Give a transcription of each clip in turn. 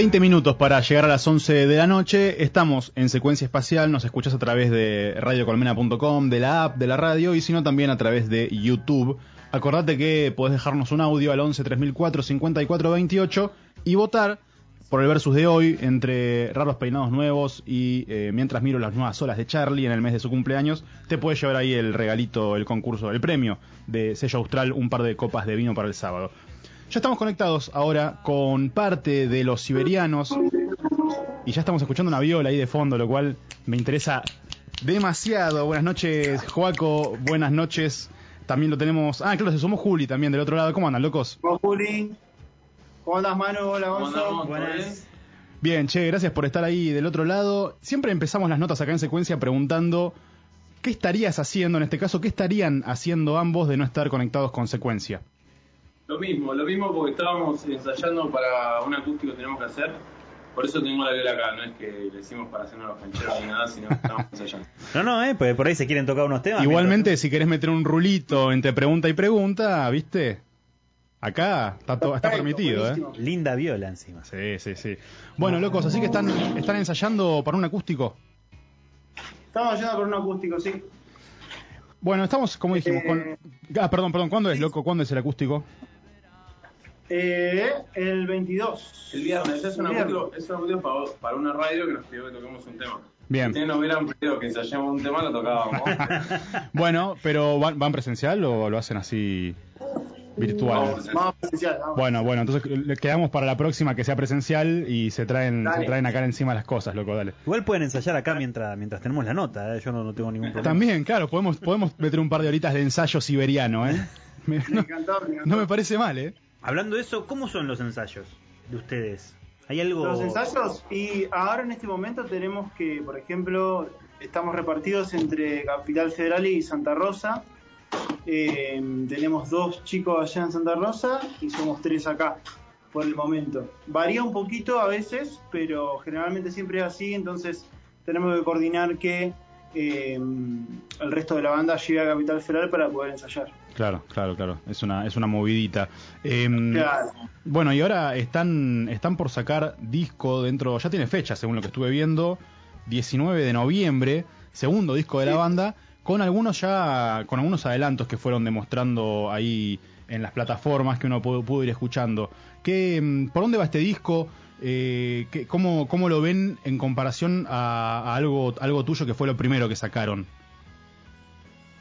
20 minutos para llegar a las 11 de la noche. Estamos en secuencia espacial. Nos escuchas a través de radiocolmena.com, de la app de la radio y si no también a través de YouTube. Acordate que podés dejarnos un audio al 11 3004 54 28 y votar por el versus de hoy entre raros peinados nuevos y eh, mientras miro las nuevas olas de Charlie en el mes de su cumpleaños, te puedes llevar ahí el regalito, el concurso, el premio de sello austral, un par de copas de vino para el sábado. Ya estamos conectados ahora con parte de los siberianos y ya estamos escuchando una viola ahí de fondo, lo cual me interesa demasiado. Buenas noches, Joaco. Buenas noches. También lo tenemos. Ah, claro, se sumó Juli también del otro lado. ¿Cómo andan, locos? Hola, Juli. ¿Cómo andas, Manu? Hola, Gonzo. Buenas. Bien, che, gracias por estar ahí del otro lado. Siempre empezamos las notas acá en secuencia preguntando qué estarías haciendo, en este caso, qué estarían haciendo ambos de no estar conectados con secuencia. Lo mismo, lo mismo porque estábamos ensayando para un acústico que tenemos que hacer. Por eso tengo la viola acá, no es que le hicimos para hacernos los cancheros ni nada, sino que estábamos ensayando. No, no, eh, pues por ahí se quieren tocar unos temas. Igualmente, si querés meter un rulito entre pregunta y pregunta, ¿viste? Acá está, todo, está permitido, ¿eh? Linda viola encima. Sí, sí, sí. Bueno, locos, así que están, están ensayando para un acústico. Estamos yendo por un acústico, sí. Bueno, estamos, como dijimos, con... Ah, perdón, perdón, ¿cuándo es, loco? ¿Cuándo es el acústico? Eh, el 22. El viernes es un El viernes. acústico, es un acústico para, para una radio que nos pidió que toquemos un tema. Bien. Si nos hubieran pedido que ensayemos un tema, lo tocábamos. Bueno, pero ¿van, van presencial o lo hacen así virtual? Vamos Vamos. Bueno, bueno, entonces quedamos para la próxima que sea presencial y se traen, Dale. se traen acá encima las cosas, loco, dale. Igual pueden ensayar acá mientras mientras tenemos la nota, eh, yo no, no tengo ningún problema. También, claro, podemos, podemos meter un par de horitas de ensayo siberiano, ¿eh? Me- Me no, encantó, me encantó. no me parece mal, ¿eh? Hablando de eso, ¿cómo son los ensayos de ustedes? ¿Hay algo Los ensayos, y ahora en este momento tenemos que, por ejemplo, estamos repartidos entre Capital Federal y Santa Rosa. Eh, tenemos dos chicos allá en Santa Rosa y somos tres acá por el momento. Varía un poquito a veces, pero generalmente siempre es así, entonces tenemos que coordinar que eh, el resto de la banda llegue a Capital Federal para poder ensayar. Claro, claro, claro. Es una, es una movidita. Em, Claro. Bueno, y ahora están, están por sacar disco dentro, ya tiene fecha, según lo que estuve viendo, 19 de noviembre, segundo disco de la banda, con algunos ya, con algunos adelantos que fueron demostrando ahí en las plataformas que uno pudo, pudo ir escuchando. ¿Qué, em, ¿Por dónde va este disco? Eh, qué- cómo, ¿Cómo lo ven en comparación a, a algo, algo tuyo que fue lo primero que sacaron?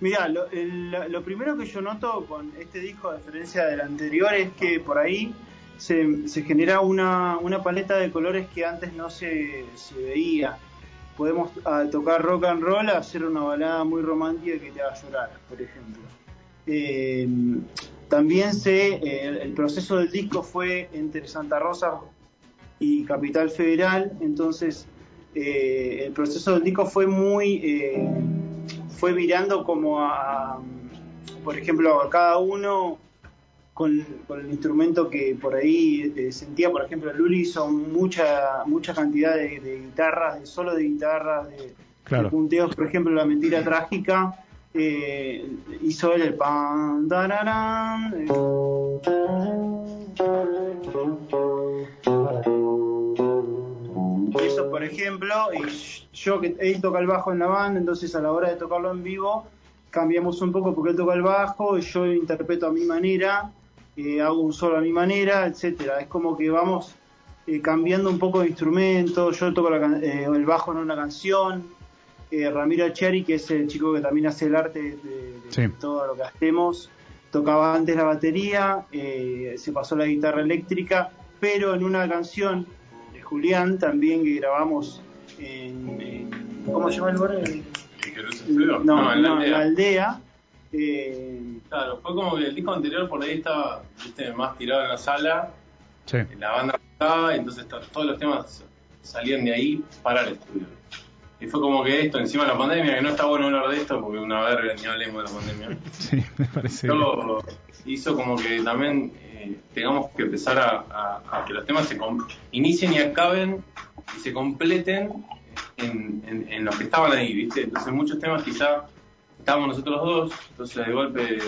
Mira, lo, lo primero que yo noto con este disco, a diferencia del anterior, es que por ahí se, genera una, una paleta de colores que antes no se, veía. Podemos tocar rock and roll hacer una balada muy romántica que te haga llorar, por ejemplo. Eh, también se, eh, el, proceso del disco fue entre Santa Rosa y Capital Federal, entonces eh, el proceso del disco fue muy... fue virando como a, por ejemplo, a cada uno con, con el instrumento que por ahí eh, sentía, por ejemplo, Luli hizo mucha mucha cantidad de, de guitarras, de solo de guitarras, de, Claro. de punteos, por ejemplo, La Mentira Trágica, eh, hizo él el pan, tararán, eh, por ejemplo, y yo que él toca el bajo en la banda, entonces a la hora de tocarlo en vivo cambiamos un poco porque él toca el bajo y yo interpreto a mi manera, eh, hago un solo a mi manera, etcétera. Es como que vamos eh, cambiando un poco de instrumento. Yo toco la eh, el bajo en una canción. Ramiro Cherry, que es el chico que también hace el arte de, de Sí. todo lo que hacemos, tocaba antes la batería, se pasó la guitarra eléctrica, pero en una canción Julián también que grabamos en, en- ¿cómo se llama el lugar? No, en la no, aldea. la aldea. eh, Claro, fue como que el disco anterior por ahí estaba viste, más tirado en la sala, Sí. la banda estaba, y entonces to- todos los temas salían de ahí para el estudio. Y fue como que esto, encima de la pandemia, que no está bueno hablar de esto porque una verga, ni hablemos de la pandemia. Sí, me parece. hizo como que también eh, tengamos que empezar a, a- a que los temas se com- inicien y acaben y se completen en, en, en los que estaban ahí, ¿viste? Entonces muchos temas quizá estábamos nosotros dos, entonces de golpe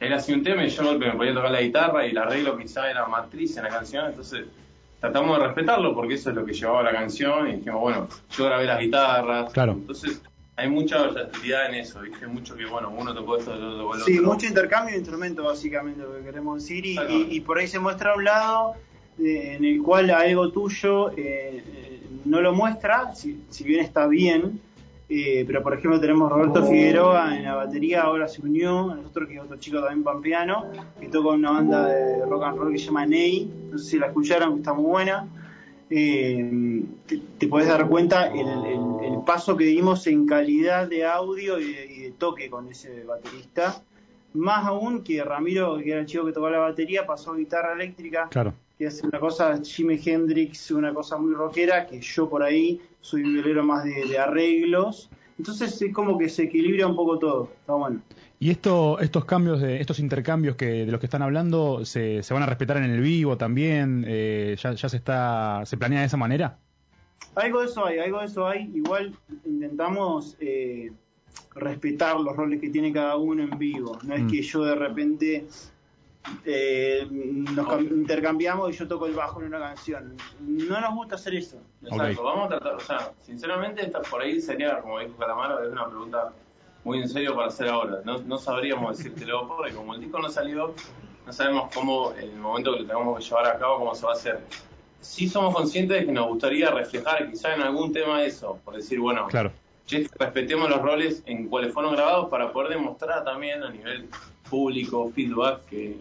él hacía un tema y yo de golpe me ponía a tocar la guitarra y el arreglo quizá era matriz en la canción, entonces tratamos de respetarlo porque eso es lo que llevaba la canción y dijimos, bueno, yo grabé las guitarras. Claro. Entonces, hay mucha versatilidad en eso, ¿viste? Mucho que, bueno, uno tocó esto, el otro tocó el Sí, otro. mucho intercambio de instrumentos, básicamente, lo que queremos decir. Y, Claro. y- y por ahí se muestra un lado eh, en el cual algo tuyo eh, eh, no lo muestra, si, si bien está bien. eh, pero por ejemplo tenemos a Roberto Figueroa en la batería, ahora se unió, a nosotros que es otro chico también pampeano, que toca una banda de rock and roll que se llama Ney, no sé si la escucharon, que está muy buena. Eh, te, te podés dar cuenta el, el- el paso que dimos en calidad de audio y de, y de toque con ese baterista. Más aún que Ramiro, que era el chico que tocaba la batería, pasó a guitarra eléctrica, Claro. que hace una cosa Jimi Hendrix, una cosa muy rockera, que yo por ahí soy violero más de, de arreglos. Entonces es como que se equilibra un poco todo. Está bueno. Y esto, estos cambios, de, estos intercambios que de los que están hablando, ¿se, se van a respetar en el vivo también? Eh, ya, ¿Ya se está, se planea de esa manera? Algo de eso hay, algo de eso hay. Igual intentamos eh, respetar los roles que tiene cada uno en vivo. No es Mm. que yo de repente eh, nos cam- intercambiamos y yo toco el bajo en una canción. No nos gusta hacer eso. Exacto, vamos a tratar, o sea, sinceramente, esta por ahí sería, como dijo Calamaro, es una pregunta muy en serio para hacer ahora. No, no sabríamos decírtelo porque como el disco no salió, no sabemos cómo, en el momento que lo tengamos que llevar a cabo, cómo se va a hacer. Sí somos conscientes de que nos gustaría reflejar quizá en algún tema eso, por decir, bueno, Claro. respetemos los roles en cuales fueron grabados para poder demostrar también a nivel público, feedback, que,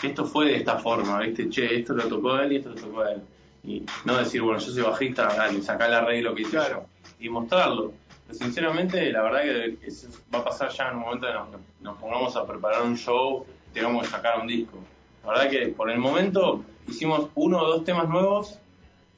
que esto fue de esta forma, ¿viste? Che, esto lo tocó él y esto lo tocó él. Y no decir, bueno, yo soy bajista, dale, sacá el arreglo que hice Claro. yo. Y mostrarlo. Pero sinceramente, la verdad que eso va a pasar ya en un momento que nos, nos pongamos a preparar un show, tengamos que sacar un disco. La verdad que por el momento hicimos uno o dos temas nuevos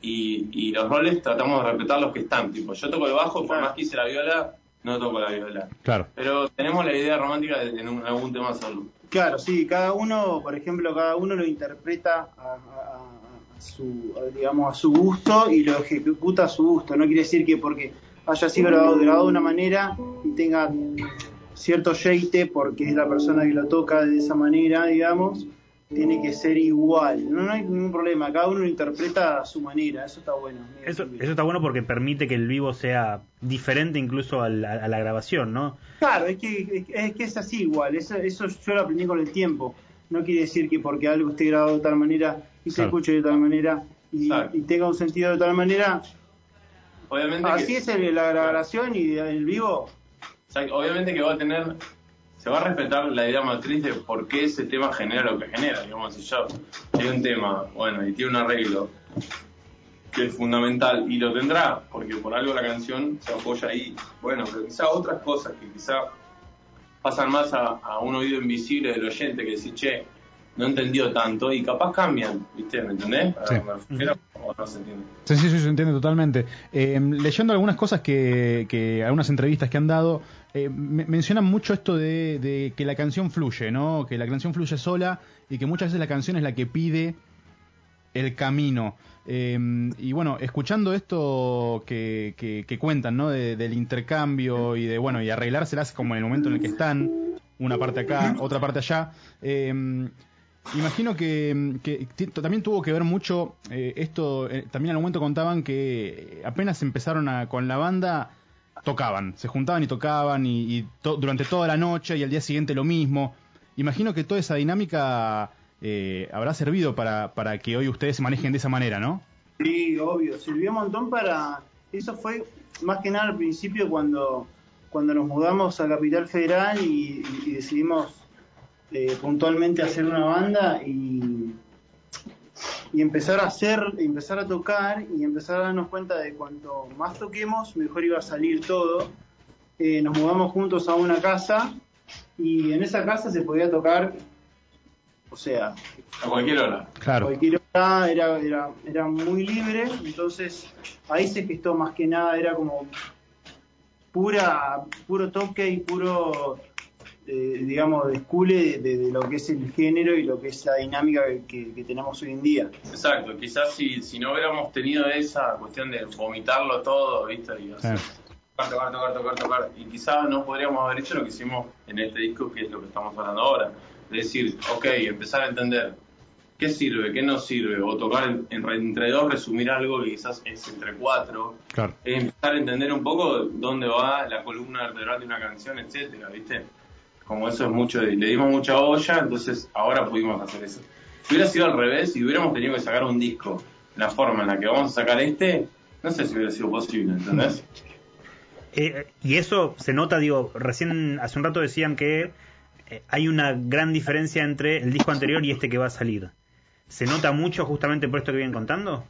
y, y los roles tratamos de respetar los que están. Tipo, yo toco el bajo, por Claro. más que hice la viola, no toco la viola. Claro. Pero tenemos la idea romántica de en un- algún tema hacerlo. Claro, sí, cada uno, por ejemplo, cada uno lo interpreta a, a- a- a su, a, digamos, a su gusto y lo ejecuta a su gusto. No quiere decir que porque haya sido grabado, grabado de una manera y tenga cierto yeite porque es la persona que lo toca de esa manera, digamos, tiene que ser igual. No, no hay ningún problema, cada uno lo interpreta a su manera, eso está bueno. Eso, eso está bueno porque permite que el vivo sea diferente incluso a la, a la grabación, ¿no? Claro, es que, es que es así igual, eso, eso yo lo aprendí con el tiempo. No quiere decir que porque algo esté grabado de tal manera y se Claro. escuche de tal manera y, tenga un sentido de tal manera. Obviamente Así que, es el- la grabación y el vivo. o sea, obviamente que va a tener, va a respetar la idea matriz de por qué ese tema genera lo que genera. Digamos, si yo hay un tema, bueno, y tiene un arreglo que es fundamental y lo tendrá, porque por algo la canción se apoya ahí. Bueno, pero quizá otras cosas que quizá pasan más a, a un oído invisible del oyente que dice, che, no entendió tanto y capaz cambian, ¿viste? ¿Me entendés? Sí. ¿Me refiero? ¿O no se entiende? Sí, sí, sí, se entiende totalmente. Eh, leyendo algunas cosas que, que algunas entrevistas que han dado, eh, me- mencionan mucho esto de, de que la canción fluye, ¿no? Que la canción fluye sola y que muchas veces la canción es la que pide el camino. Eh, y bueno, escuchando esto que, que- que cuentan, ¿no? De- del intercambio y de, bueno, y arreglárselas como en el momento en el que están, una parte acá, otra parte allá. eh, Imagino que, también tuvo que ver mucho eh, esto, eh, también al momento contaban que apenas empezaron a, con la banda, tocaban, se juntaban y tocaban y, to- durante toda la noche y al día siguiente lo mismo. Imagino que toda esa dinámica eh, habrá servido para, para que hoy ustedes se manejen de esa manera, ¿no? Sí, obvio. Sirvió un montón para. Eso fue más que nada al principio cuando, cuando nos mudamos a Capital Federal y decidimos eh, puntualmente hacer una banda y, y empezar a hacer, empezar a tocar y empezar a darnos cuenta de cuanto más toquemos, mejor iba a salir todo. Eh, nos mudamos juntos a una casa y en esa casa se podía tocar, o sea, A cualquier hora. Claro. cualquier hora era, era, era muy libre, entonces ahí se gestó más que nada, era como pura puro toque y puro, eh, digamos, descule de, de lo que es el género y lo que es la dinámica que, tenemos hoy en día. Exacto, quizás si, si no hubiéramos tenido esa cuestión de vomitarlo todo, ¿viste? Y hacer, tocar, tocar, tocar, tocar, tocar. Y quizás no podríamos haber hecho lo que hicimos en este disco, que es lo que estamos hablando ahora. Es decir, ok, empezar a entender qué sirve, qué no sirve, o tocar en- en- entre dos, resumir algo que quizás es entre cuatro, Claro. es empezar a entender un poco dónde va la columna vertebral de una canción, etcétera, ¿viste? Como eso es mucho, le dimos mucha olla, entonces ahora pudimos hacer eso. Si hubiera sido al revés, si hubiéramos tenido que sacar un disco, la forma en la que vamos a sacar este, no sé si hubiera sido posible, ¿entendés? Eh, y eso se nota, digo, recién hace un rato decían que eh, hay una gran diferencia entre el disco anterior y este que va a salir. ¿Se nota mucho justamente por esto que vienen contando?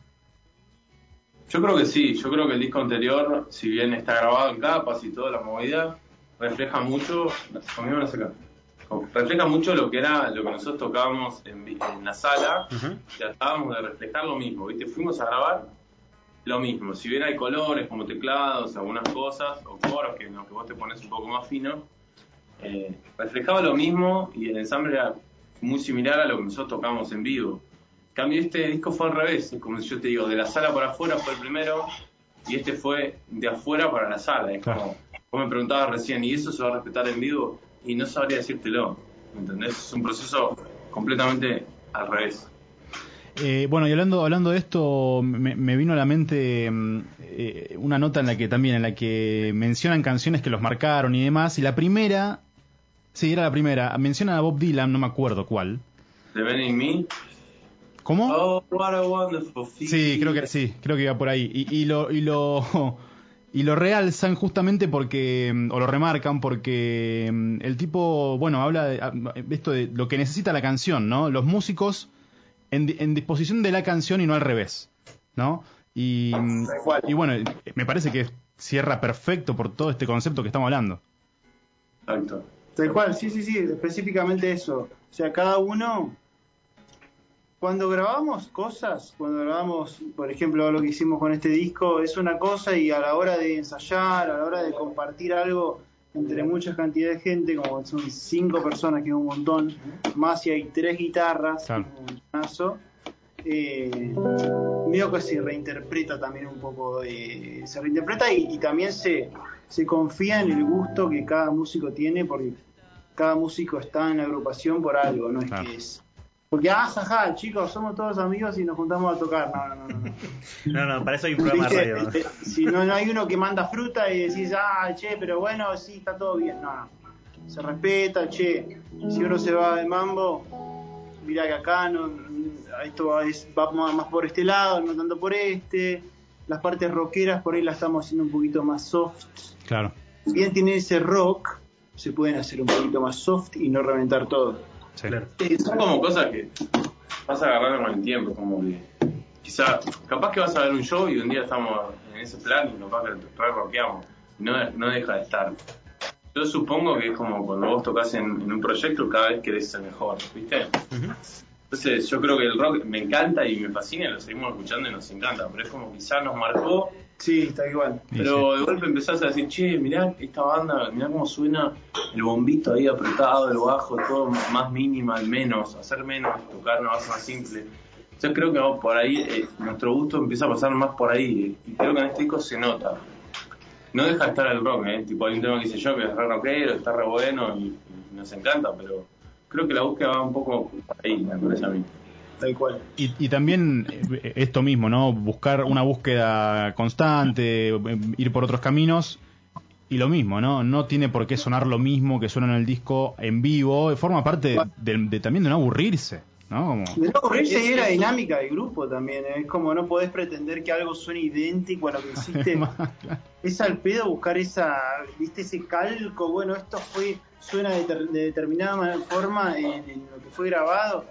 Yo creo que sí, yo creo que el disco anterior, si bien está grabado en capas y toda la movida, refleja mucho, conmigo no refleja mucho lo que era lo que nosotros tocábamos en, en la sala, Ujú. tratábamos de reflejar lo mismo, ¿viste? Fuimos a grabar lo mismo, si bien hay colores como teclados, algunas cosas, o coros que, no, que vos te pones un poco más fino, eh, reflejaba lo mismo y el ensamble era muy similar a lo que nosotros tocamos en vivo. En cambio, este disco fue al revés, es como si yo te digo, de la sala para afuera fue el primero y este fue de afuera para la sala. Es como, vos me preguntabas recién, ¿y eso se va a respetar en vivo? Y no sabría decírtelo, ¿entendés? Es un proceso completamente al revés. Eh, bueno, y hablando, hablando de esto, me, me vino a la mente mm, eh, una nota en la que también, en la que mencionan canciones que los marcaron y demás, y la primera, sí, era la primera, mencionan a Bob Dylan, no me acuerdo cuál. Man in Me, ¿Cómo? oh, what a wonderful feeling. Sí, creo que sí, creo que iba por ahí. Y, y lo y lo y lo realzan justamente porque mm, o lo remarcan porque mm, el tipo, bueno, habla de ah, esto de lo que necesita la canción, ¿no? Los músicos en, di- en disposición de la canción y no al revés, ¿no? Y, mm, y bueno, me parece que cierra perfecto por todo este concepto que estamos hablando. Exacto. Tal cual, sí, sí, sí, específicamente eso. O sea, cada uno, cuando grabamos cosas, cuando grabamos, por ejemplo, lo que hicimos con este disco, es una cosa y a la hora de ensayar, a la hora de compartir algo entre mucha cantidad de gente, como son cinco personas, que es un montón, más si hay tres guitarras, Claro. un montonazo, eh, medio que se reinterpreta también un poco, eh, se reinterpreta y, y también se, se confía en el gusto que cada músico tiene, porque cada músico está en la agrupación por algo, no es Claro. que es... Porque, ah, jaja, chicos, somos todos amigos y nos juntamos a tocar. No, no, no. no. No, no, para eso hay un programa de radio. Si no, no hay uno que manda fruta y decís, ah, che, pero bueno, sí, está todo bien. No, no. Se respeta, che. Si uno se va de mambo, mira que acá no, esto es, va más por este lado, no tanto por este. Las partes rockeras por ahí las estamos haciendo un poquito más soft. Claro. Si bien tiene ese rock, se pueden hacer un poquito más soft y no reventar todo. Sí. Claro. Sí, son como cosas que vas agarrando con el tiempo, como que quizá, capaz que vas a ver un show y un día estamos en ese plan y capaz que re rockeamos, no, no deja de estar. Yo supongo que es como cuando vos tocas en, en un proyecto, cada vez querés ser mejor, ¿viste? Entonces yo creo que el rock me encanta y me fascina lo seguimos escuchando y nos encanta, pero es como quizá nos marcó Sí, está igual. Pero de golpe empezás a decir, che, mirá esta banda, mirá cómo suena el bombito ahí apretado, el bajo, todo más minimal, menos, hacer menos, tocar una base más simple. Yo creo que por ahí eh, nuestro gusto empieza a pasar más por ahí, y creo que en este disco se nota. No deja de estar el rock, ¿eh? Tipo, hay un tema que hice yo que es re rockero, está re bueno y, y nos encanta, pero creo que la búsqueda va un poco por ahí, me parece a mí. Tal cual. Y, y también eh, esto mismo, ¿no? Buscar una búsqueda constante, eh, ir por otros caminos. Y lo mismo, ¿no? No tiene por qué sonar lo mismo que suena en el disco en vivo. Forma parte de, de- también de no aburrirse, ¿no? Como- De no aburrirse y es la dinámica del grupo también. ¿eh? Es como no podés pretender que algo suene idéntico a lo que hiciste. es al pedo buscar esa, viste, ese calco. Bueno, esto fue suena de, ter- de determinada ma- forma en, en lo que fue grabado.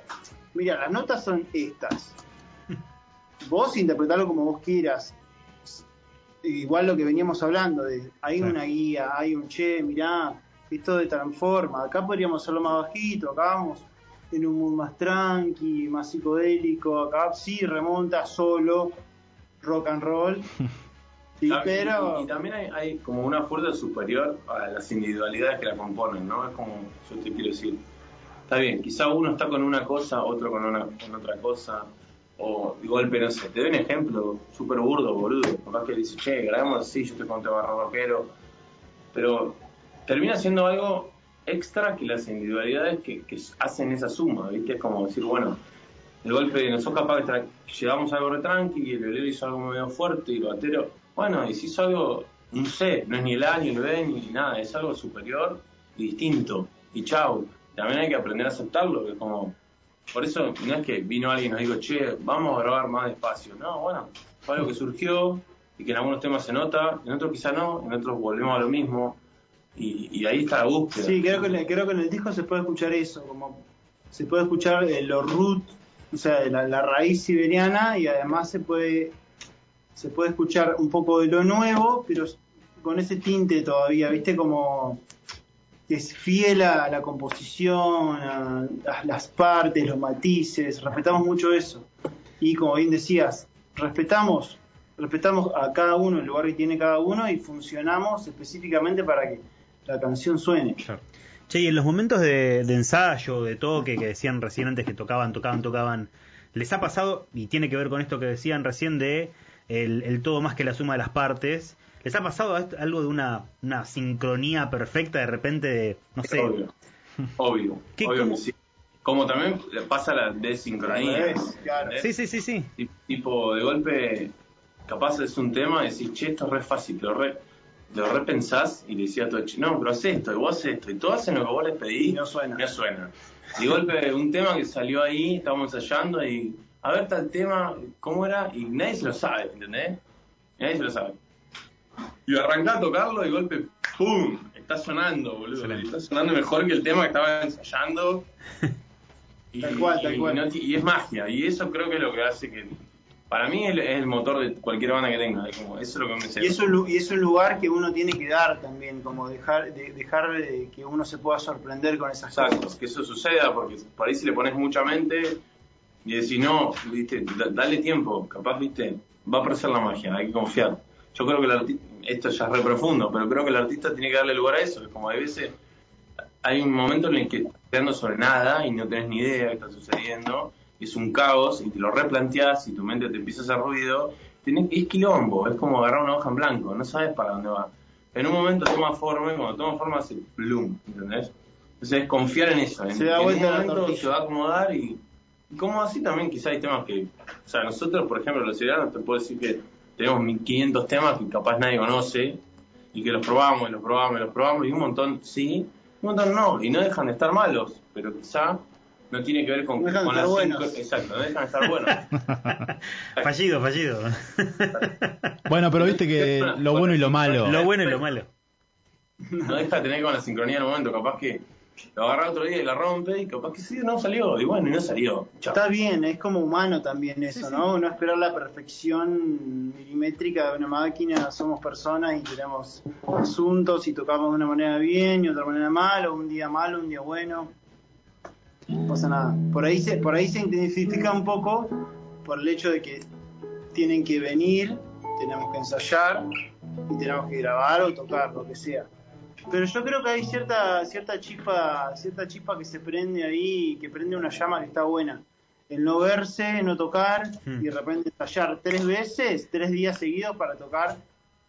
Mira, las notas son estas. Vos interpretarlo como vos quieras. Igual lo que veníamos hablando, de hay Sí. una guía, hay un che, mirá, esto de transforma. Acá podríamos hacerlo más bajito, acá vamos en un mood más tranqui, más psicodélico. Acá sí remonta solo rock and roll. Sí, Ah, pero y, y también hay, hay como una fuerza superior a las individualidades que la componen, ¿no? Es como, yo te quiero decir, está bien, quizá uno está con una cosa, otro con, una, con otra cosa, o de golpe, no sé, te doy un ejemplo súper burdo, boludo, capaz que dice, che, grabemos así, yo estoy con un tema rockero, pero termina siendo algo extra que las individualidades que, hacen esa suma, ¿viste? Es como decir, bueno, el golpe, nosotros capaz que a algo re tranqui y el violero hizo algo medio fuerte y el batero, bueno, y si hizo algo, un C, no es ni el A, ni el B, ni nada, es algo superior y distinto. Y chau, también hay que aprender a aceptarlo, que como, por eso no es que vino alguien y nos dijo, che, vamos a grabar más despacio. No, bueno, fue algo que surgió y que en algunos temas se nota, en otros quizá no, en otros volvemos a lo mismo. Y, ahí está la búsqueda. Sí, creo que, en el- creo que en el disco se puede escuchar eso, como se puede escuchar eh, los root, o sea, la, la raíz siberiana y además se puede se puede escuchar un poco de lo nuevo, pero con ese tinte todavía, ¿viste? Como es fiel a la composición, a, las partes, los matices, respetamos mucho eso. Y como bien decías, respetamos respetamos a cada uno, el lugar que tiene cada uno y funcionamos específicamente para que la canción suene. Che, y en los momentos de, de ensayo, de toque, que decían recién antes que tocaban, tocaban, tocaban, ¿les ha pasado, y tiene que ver con esto que decían recién de el, el todo más que la suma de las partes, ¿les ha pasado algo de una, una sincronía perfecta de repente de, no sé, Obvio. Obvio. ¿Qué- obvio que sí. Como también pasa la desincronía. Claro. Sí, sí, sí, sí. Ti- Tipo, de golpe, capaz es un tema y decís, che, esto es re fácil, te lo, re, lo repensás y le decís a todo, che, no, pero haz esto, y vos haces esto, y todos hacen lo que vos les pedís. Y no suena. No suena. Y de golpe, un tema que salió ahí, estábamos ensayando y, a ver, tal tema, ¿cómo era? Y nadie se lo sabe, ¿entendés? Nadie se lo sabe. Y arrancá a tocarlo y golpe, ¡pum! Está sonando, boludo. Excelente. Está sonando mejor que el tema que estaba ensayando. Y, Tal cual, tal y cual. no y es magia. Y eso creo que es lo que hace que. Para mí es el, es el motor de cualquier banda que tenga. como, eso es lo que me. Y es, un, y es un lugar que uno tiene que dar también, como dejar, de- dejar de que uno se pueda sorprender con esas Exacto, cosas. que eso suceda, porque por ahí si le pones mucha mente y decís, no, viste, da- dale tiempo, capaz, viste, va a aparecer la magia, hay que confiar. Yo creo que el artista, esto ya es re profundo, pero creo que el artista tiene que darle lugar a eso, que como a veces hay un momento en el que estás quedando sobre nada y no tenés ni idea de qué está sucediendo, y es un caos y te lo replanteás y tu mente te empieza a hacer ruido, tenés, es quilombo, es como agarrar una hoja en blanco, no sabes para dónde va. En un momento toma forma y cuando toma forma hace plum, ¿entendés? Entonces es confiar en eso, en, Se da en un vuelta la momento se va a acomodar y, y como así también quizá hay temas que, o sea, nosotros por ejemplo los ciudadanos te puedo decir que tenemos 1500 temas que capaz nadie conoce y que los probamos y los probamos y los probamos y un montón sí, un montón no, y no dejan de estar malos, pero quizá no tiene que ver con, No con estar la buenos. sincro- Exacto, no dejan de estar buenos. Fallido, fallido. Bueno, pero viste que lo bueno y lo malo. lo bueno y lo malo. no deja de tener con la sincronía en un momento, capaz que lo agarra otro día y la rompe y capaz que sí, no salió, y bueno, y no salió. Chao. Está bien, es como humano también eso, ¿no? No esperar la perfección milimétrica de una máquina, somos personas y tenemos asuntos y tocamos de una manera bien y otra manera mal, o un día malo, un día bueno. No pasa nada. Por ahí se, por ahí se intensifica un poco por el hecho de que tienen que venir, tenemos que ensayar y tenemos que grabar o tocar, lo que sea. Pero yo creo que hay cierta cierta chispa, cierta chispa que se prende ahí, que prende una llama que está buena. El no verse, no tocar Hmm. y de repente ensayar tres veces, tres días seguidos para tocar.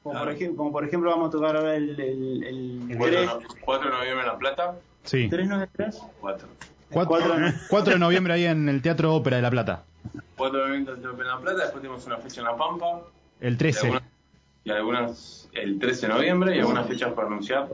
Como, por, Claro. ejemplo, como por ejemplo vamos a tocar ahora el, el, el, El 4, tres- de no- 4 de noviembre en La Plata, Sí. ¿Tres no es tres? 4. 4, Cuatro- de noviembre ahí en el Teatro Ópera de La Plata. 4 de noviembre en La Plata, después tenemos una fecha en La Pampa, El y 13. algunas, y algunas el 13 de noviembre y algunas fechas para anunciar,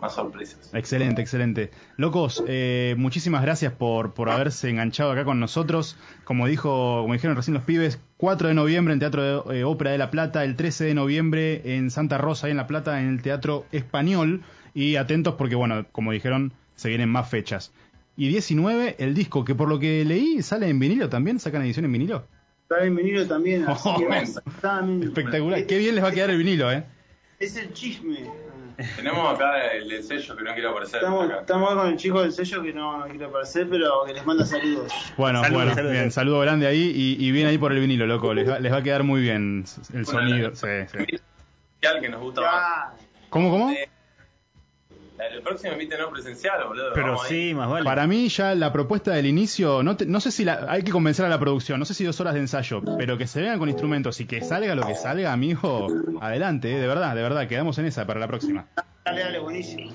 más sorpresas. Excelente, excelente. Locos, eh, muchísimas gracias por, por haberse enganchado acá con nosotros. Como dijo, como dijeron recién los pibes, 4 de noviembre en Teatro de, eh, Ópera de La Plata, el 13 de noviembre en Santa Rosa, ahí en La Plata, en el Teatro Español. Y atentos porque, bueno, como dijeron, se vienen más fechas. Y 19, el disco, que por lo que leí sale en vinilo también, sacan edición en vinilo. Está en vinilo también. así Oh. Espectacular, qué bien les va a quedar el vinilo, ¿eh? Es el chisme. Tenemos acá el, el sello que no quiero aparecer. Estamos, con el chico del sello que no, no quiere aparecer, pero que les manda saludos. Bueno, Saludos, bueno, saludos. bien, saludo grande ahí y, y bien ahí por el vinilo, loco. Les va, les va a quedar muy bien el sonido. Sí, sí. Presencial que nos gusta. Ya. ¿Cómo, cómo? Eh, El próximo invite no presencial, boludo. Pero vamos ahí. sí, más vale. Para mí ya la propuesta del inicio, no, te- no sé si la, hay que convencer a la producción, no sé si dos horas de ensayo, pero que se vengan con instrumentos y que salga lo que salga, amigo, adelante, eh, de verdad, de verdad, quedamos en esa para la próxima. Dale, dale, buenísimo.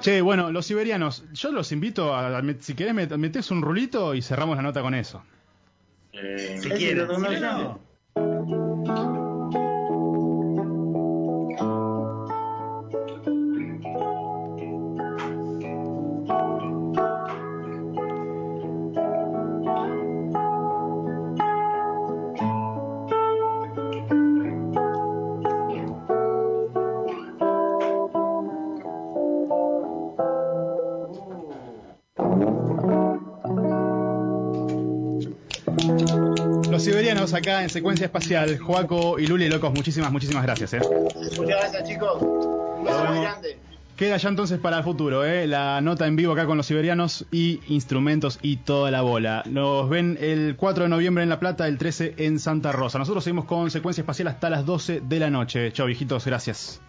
Che, bueno, los siberianos, yo los invito a, a- si querés met- metés un rulito y cerramos la nota con eso. Eh, Si Ese quieren. Si tomé no, siberianos acá en secuencia espacial. Joaco y Luli, locos, muchísimas, muchísimas gracias. ¿eh? Muchas gracias, chicos. Un beso muy grande. Queda ya entonces para el futuro, ¿eh? la nota en vivo acá con los siberianos y instrumentos y toda la bola. Nos ven el 4 de noviembre en La Plata, el 13 en Santa Rosa. Nosotros seguimos con secuencia espacial hasta las 12 de la noche. Chao, viejitos, gracias.